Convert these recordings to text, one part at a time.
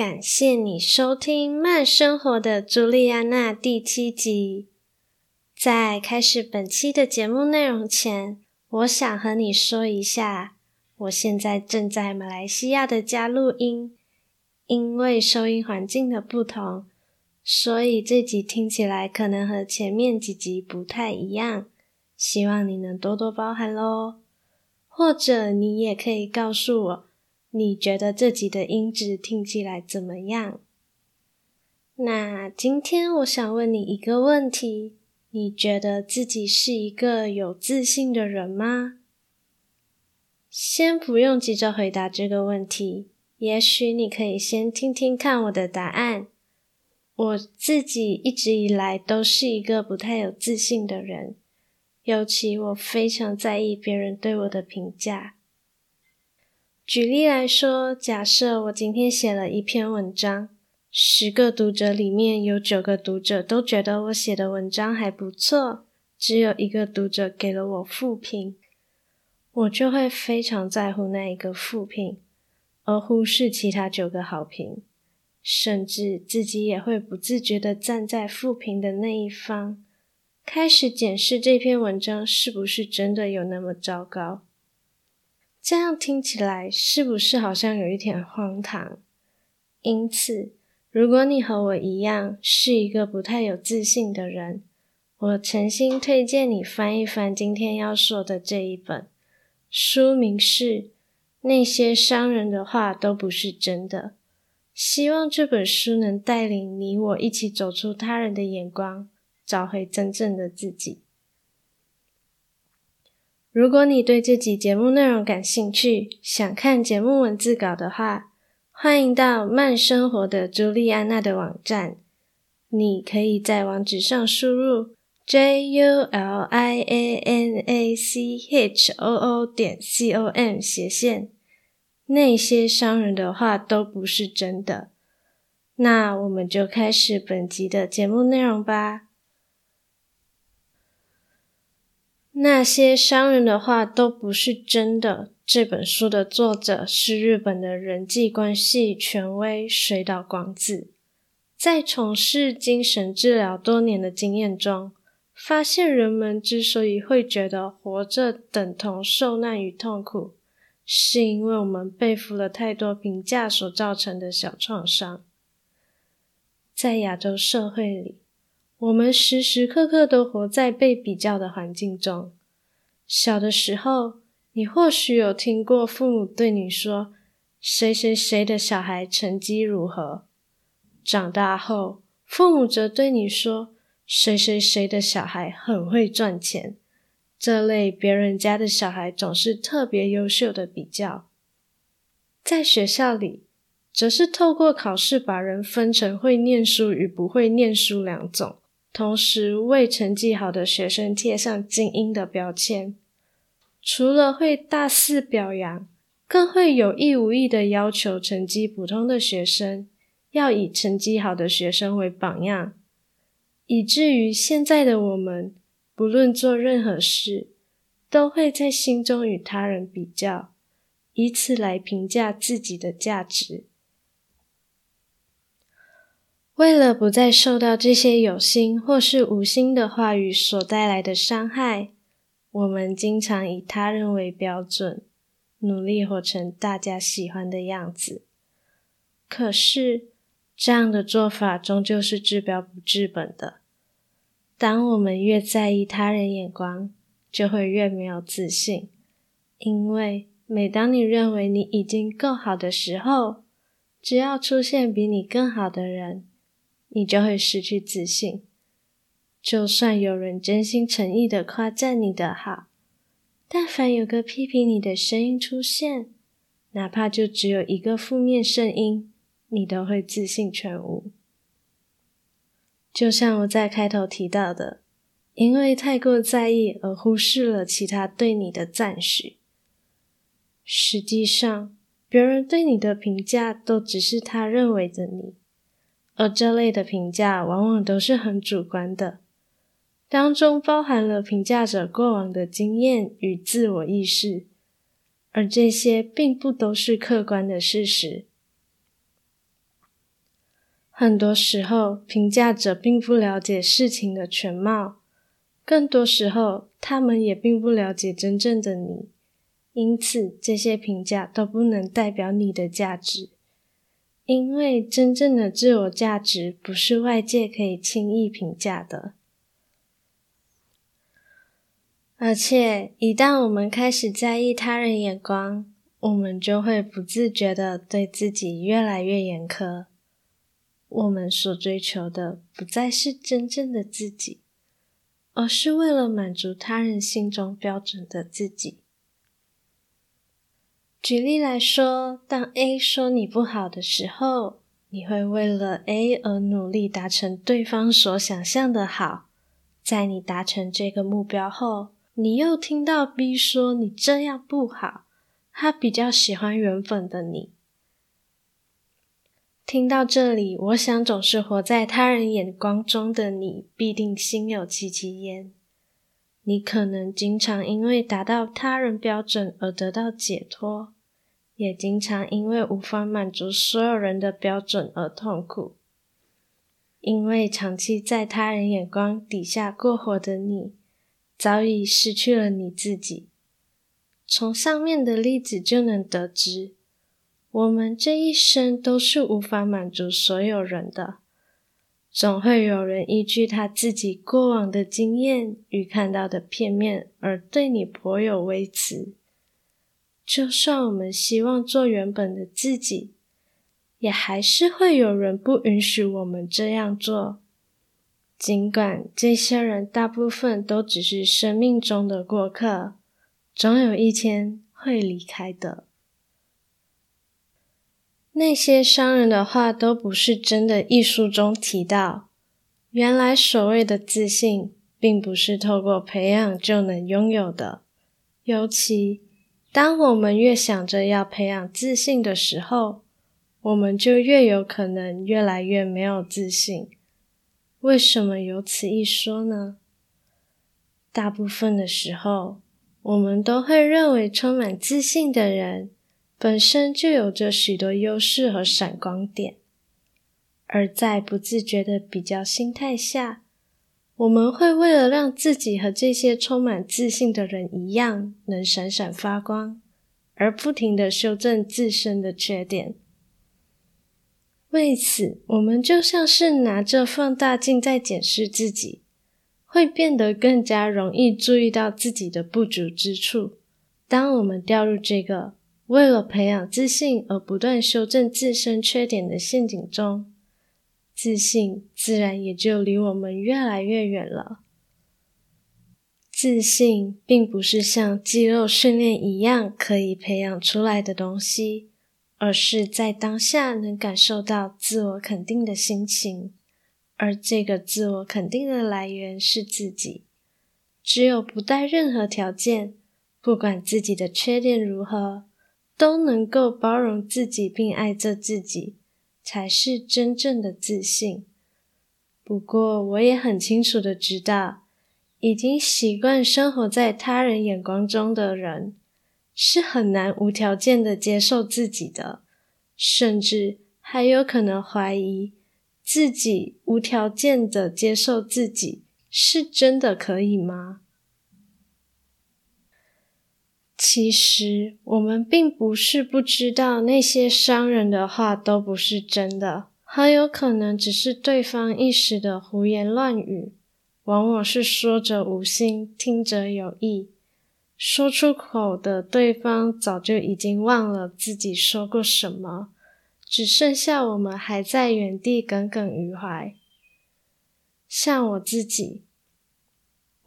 感谢你收听《慢生活的朱莉安娜》第七集。在开始本期的节目内容前，我想和你说一下，我现在正在马来西亚的家录音，因为收音环境的不同，所以这集听起来可能和前面几集不太一样，希望你能多多包涵喽。或者你也可以告诉我。你觉得自己的音质听起来怎么样？那今天我想问你一个问题：你觉得自己是一个有自信的人吗？先不用急着回答这个问题，也许你可以先听听看我的答案。我自己一直以来都是一个不太有自信的人，尤其我非常在意别人对我的评价。举例来说，假设我今天写了一篇文章，十个读者里面有九个读者都觉得我写的文章还不错，只有一个读者给了我负评，我就会非常在乎那一个负评，而忽视其他九个好评，甚至自己也会不自觉地站在负评的那一方，开始检视这篇文章是不是真的有那么糟糕。这样听起来是不是好像有一点荒唐？因此，如果你和我一样是一个不太有自信的人，我诚心推荐你翻一翻今天要说的这一本，书名是《那些伤人的话都不是真的》。希望这本书能带领你我一起走出他人的眼光，找回真正的自己。如果你对这集节目内容感兴趣，想看节目文字稿的话，欢迎到慢生活的朱莉安娜的网站。你可以在网址上输入 j u l i a n a c h o o 点 c o m 斜线，那些伤人的话都不是真的。那我们就开始本集的节目内容吧。那些伤人的话都不是真的。这本书的作者是日本的人际关系权威水岛广子。在从事精神治疗多年的经验中，发现人们之所以会觉得活着等同受难与痛苦，是因为我们背负了太多评价所造成的小创伤。在亚洲社会里，我们时时刻刻都活在被比较的环境中。小的时候，你或许有听过父母对你说：“谁谁谁的小孩成绩如何？”长大后，父母则对你说：“谁谁谁的小孩很会赚钱。”这类别人家的小孩总是特别优秀的比较。在学校里，则是透过考试把人分成会念书与不会念书两种。同时为成绩好的学生贴上精英的标签，除了会大肆表扬，更会有意无意的要求成绩普通的学生要以成绩好的学生为榜样，以至于现在的我们，不论做任何事，都会在心中与他人比较，以此来评价自己的价值。为了不再受到这些有心或是无心的话语所带来的伤害，我们经常以他人为标准，努力活成大家喜欢的样子。可是，这样的做法终究是治标不治本的。当我们越在意他人眼光，就会越没有自信。因为每当你认为你已经够好的时候，只要出现比你更好的人，你就会失去自信。就算有人真心诚意的夸赞你的好，但凡有个批评你的声音出现，哪怕就只有一个负面声音，你都会自信全无。就像我在开头提到的，因为太过在意而忽视了其他对你的赞许。实际上，别人对你的评价都只是他认为的你，而这类的评价往往都是很主观的，当中包含了评价者过往的经验与自我意识，而这些并不都是客观的事实。很多时候，评价者并不了解事情的全貌，更多时候，他们也并不了解真正的你。因此，这些评价都不能代表你的价值，因为真正的自我价值不是外界可以轻易评价的。而且，一旦我们开始在意他人眼光，我们就会不自觉的对自己越来越严苛。我们所追求的不再是真正的自己，而是为了满足他人心中标准的自己。举例来说，当 A 说你不好的时候，你会为了 A 而努力达成对方所想象的好。在你达成这个目标后，你又听到 B 说你这样不好，他比较喜欢原本的你。听到这里，我想总是活在他人眼光中的你，必定心有戚戚焉。你可能经常因为达到他人标准而得到解脱，也经常因为无法满足所有人的标准而痛苦。因为长期在他人眼光底下过活的你，早已失去了你自己。从上面的例子就能得知。我们这一生都是无法满足所有人的，总会有人依据他自己过往的经验与看到的片面而对你颇有微词。就算我们希望做原本的自己，也还是会有人不允许我们这样做。尽管这些人大部分都只是生命中的过客，总有一天会离开的。那些伤人的话都不是真的。一书中提到，原来所谓的自信，并不是透过培养就能拥有的。尤其当我们越想着要培养自信的时候，我们就越有可能越来越没有自信。为什么有此一说呢？大部分的时候，我们都会认为充满自信的人，本身就有着许多优势和闪光点，而在不自觉的比较心态下，我们会为了让自己和这些充满自信的人一样，能闪闪发光，而不停的修正自身的缺点。为此，我们就像是拿着放大镜在检视自己，会变得更加容易注意到自己的不足之处。当我们掉入这个为了培养自信而不断修正自身缺点的陷阱中，自信自然也就离我们越来越远了。自信并不是像肌肉训练一样可以培养出来的东西，而是在当下能感受到自我肯定的心情，而这个自我肯定的来源是自己。只有不带任何条件，不管自己的缺点如何。都能够包容自己并爱着自己，才是真正的自信。不过，我也很清楚的知道，已经习惯生活在他人眼光中的人，是很难无条件的接受自己的，甚至还有可能怀疑自己无条件的接受自己，是真的可以吗？其实，我们并不是不知道那些伤人的话都不是真的，很有可能只是对方一时的胡言乱语，往往是说者无心，听者有意，说出口的对方早就已经忘了自己说过什么，只剩下我们还在原地耿耿于怀。像我自己。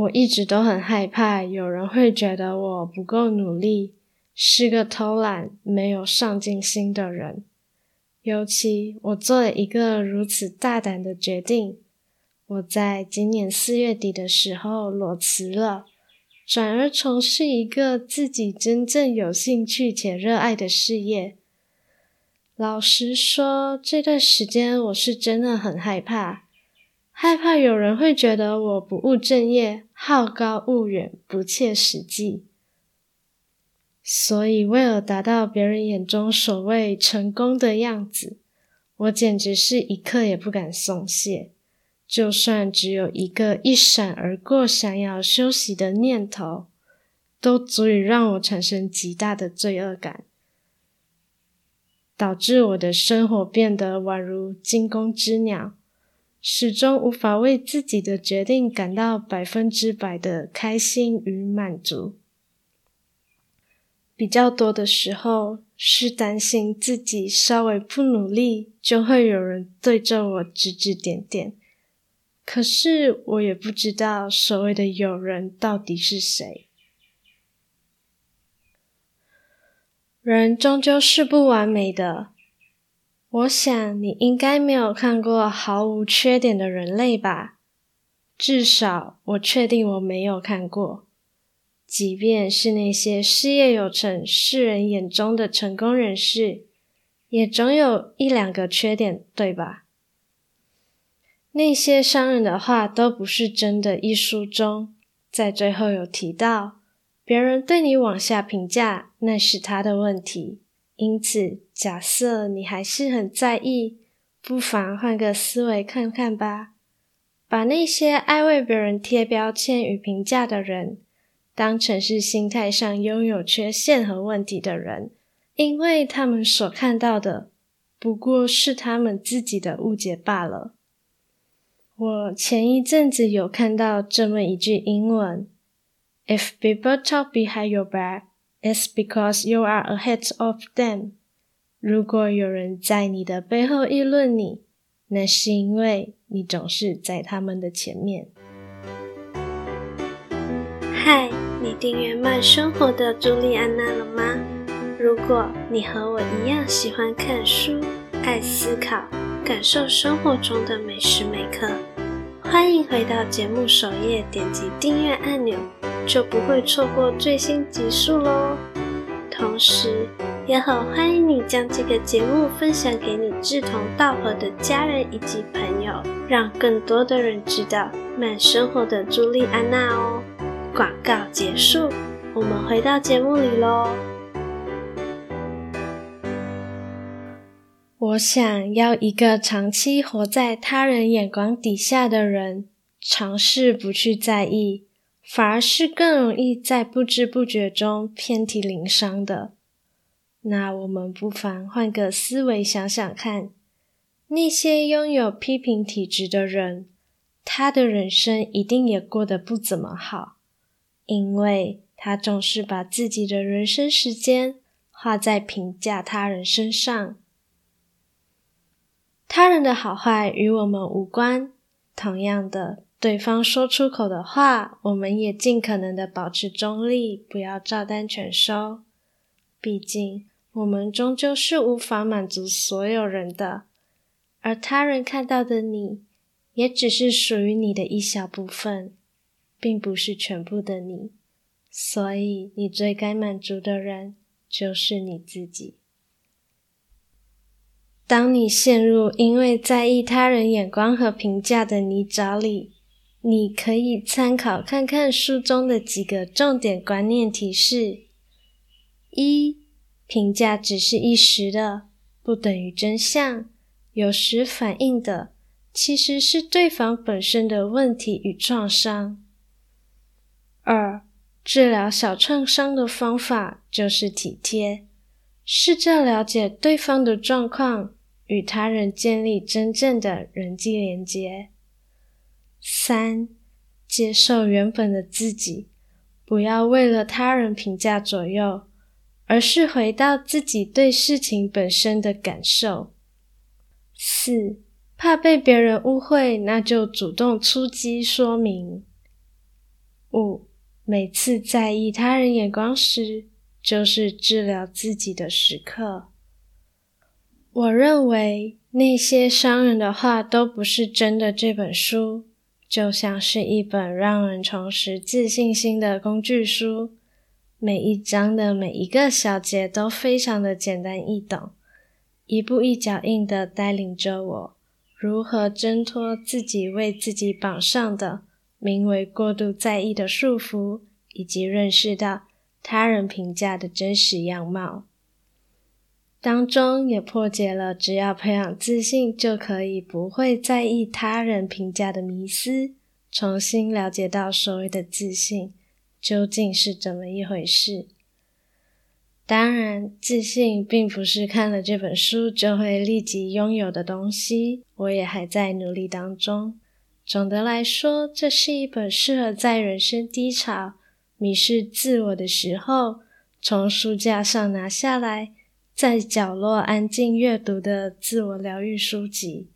我一直都很害怕有人会觉得我不够努力，是个偷懒、没有上进心的人。尤其我做了一个如此大胆的决定，我在今年四月底的时候裸辞了，转而从事一个自己真正有兴趣且热爱的事业。老实说，这段时间我是真的很害怕，害怕有人会觉得我不务正业、好高骛远、不切实际。所以，为了达到别人眼中所谓成功的样子，我简直是一刻也不敢松懈。就算只有一个一闪而过想要休息的念头，都足以让我产生极大的罪恶感，导致我的生活变得宛如惊弓之鸟，始终无法为自己的决定感到百分之百的开心与满足。比较多的时候是担心自己稍微不努力，就会有人对着我指指点点。可是我也不知道所谓的友人到底是谁。人终究是不完美的。我想你应该没有看过毫无缺点的人类吧？至少我确定我没有看过。即便是那些事业有成、世人眼中的成功人士，也总有一两个缺点，对吧？那些商人的话都不是真的。一书中，在最后有提到，别人对你往下评价，那是他的问题。因此，假设你还是很在意，不妨换个思维看看吧。把那些爱为别人贴标签与评价的人，当成是心态上拥有缺陷和问题的人，因为他们所看到的，不过是他们自己的误解罢了。我前一阵子有看到这么一句英文：“If people talk behind your back, it's because you are ahead of them。”如果有人在你的背后议论你，那是因为你总是在他们的前面。嗨，你订阅慢生活的朱莉安娜了吗？如果你和我一样喜欢看书、爱思考、感受生活中的每时每刻。欢迎回到节目首页，点击订阅按钮，就不会错过最新集数喽。同时，也很欢迎你将这个节目分享给你志同道合的家人以及朋友，让更多的人知道慢生活的朱莉安娜哦。广告结束，我们回到节目里喽。我想要一个长期活在他人眼光底下的人，尝试不去在意，反而是更容易在不知不觉中遍体鳞伤的。那我们不妨换个思维想想看，那些拥有批评体质的人，他的人生一定也过得不怎么好，因为他总是把自己的人生时间花在评价他人身上。他人的好坏与我们无关。同样的，对方说出口的话，我们也尽可能的保持中立，不要照单全收。毕竟，我们终究是无法满足所有人的，而他人看到的你，也只是属于你的一小部分，并不是全部的你。所以，你最该满足的人，就是你自己。当你陷入因为在意他人眼光和评价的泥沼里，你可以参考看看书中的几个重点观念提示：一、评价只是一时的，不等于真相，有时反映的其实是对方本身的问题与创伤。二、治疗小创伤的方法就是体贴，试着了解对方的状况。与他人建立真正的人际连接。三、接受原本的自己，不要为了他人评价左右，而是回到自己对事情本身的感受。四、怕被别人误会，那就主动出击说明。五、每次在意他人眼光时，就是治疗自己的时刻。我认为那些伤人的话都不是真的。这本书就像是一本让人重拾自信心的工具书，每一章的每一个小节都非常的简单易懂，一步一脚印的带领着我如何挣脱自己为自己绑上的名为过度在意的束缚，以及认识到他人评价的真实样貌。当中也破解了只要培养自信就可以不会在意他人评价的迷思，重新了解到所谓的自信究竟是怎么一回事。当然，自信并不是看了这本书就会立即拥有的东西，我也还在努力当中。总的来说，这是一本适合在人生低潮、迷失自我的时候，从书架上拿下来。在角落安静阅读的自我疗愈书籍。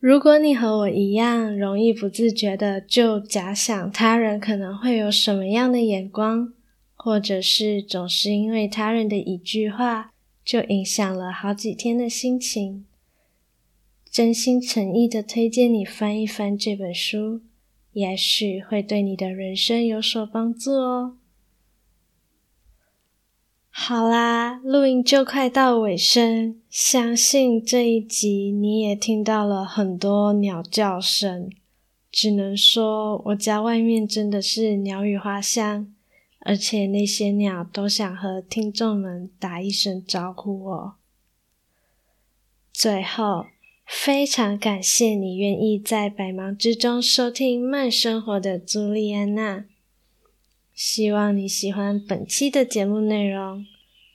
如果你和我一样，容易不自觉的就假想他人可能会有什么样的眼光，或者是总是因为他人的一句话就影响了好几天的心情，真心诚意的推荐你翻一翻这本书，也许会对你的人生有所帮助哦。好啦，录音就快到尾声，相信这一集你也听到了很多鸟叫声。只能说我家外面真的是鸟语花香，而且那些鸟都想和听众们打一声招呼哦。最后，非常感谢你愿意在百忙之中收听慢生活的朱莉安娜。希望你喜欢本期的节目内容。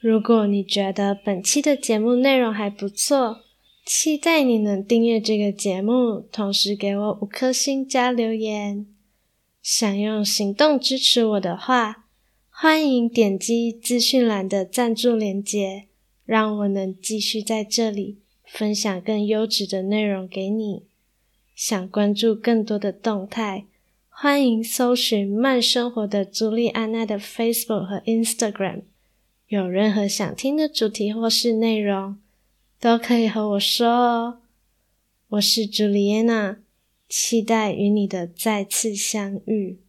如果你觉得本期的节目内容还不错，期待你能订阅这个节目，同时给我五颗星加留言。想用行动支持我的话，欢迎点击资讯栏的赞助链接，让我能继续在这里分享更优质的内容给你。想关注更多的动态，欢迎搜寻慢生活的朱莉安娜的 Facebook 和 Instagram。有任何想听的主题或是内容，都可以和我说哦。我是朱莉安娜，期待与你的再次相遇。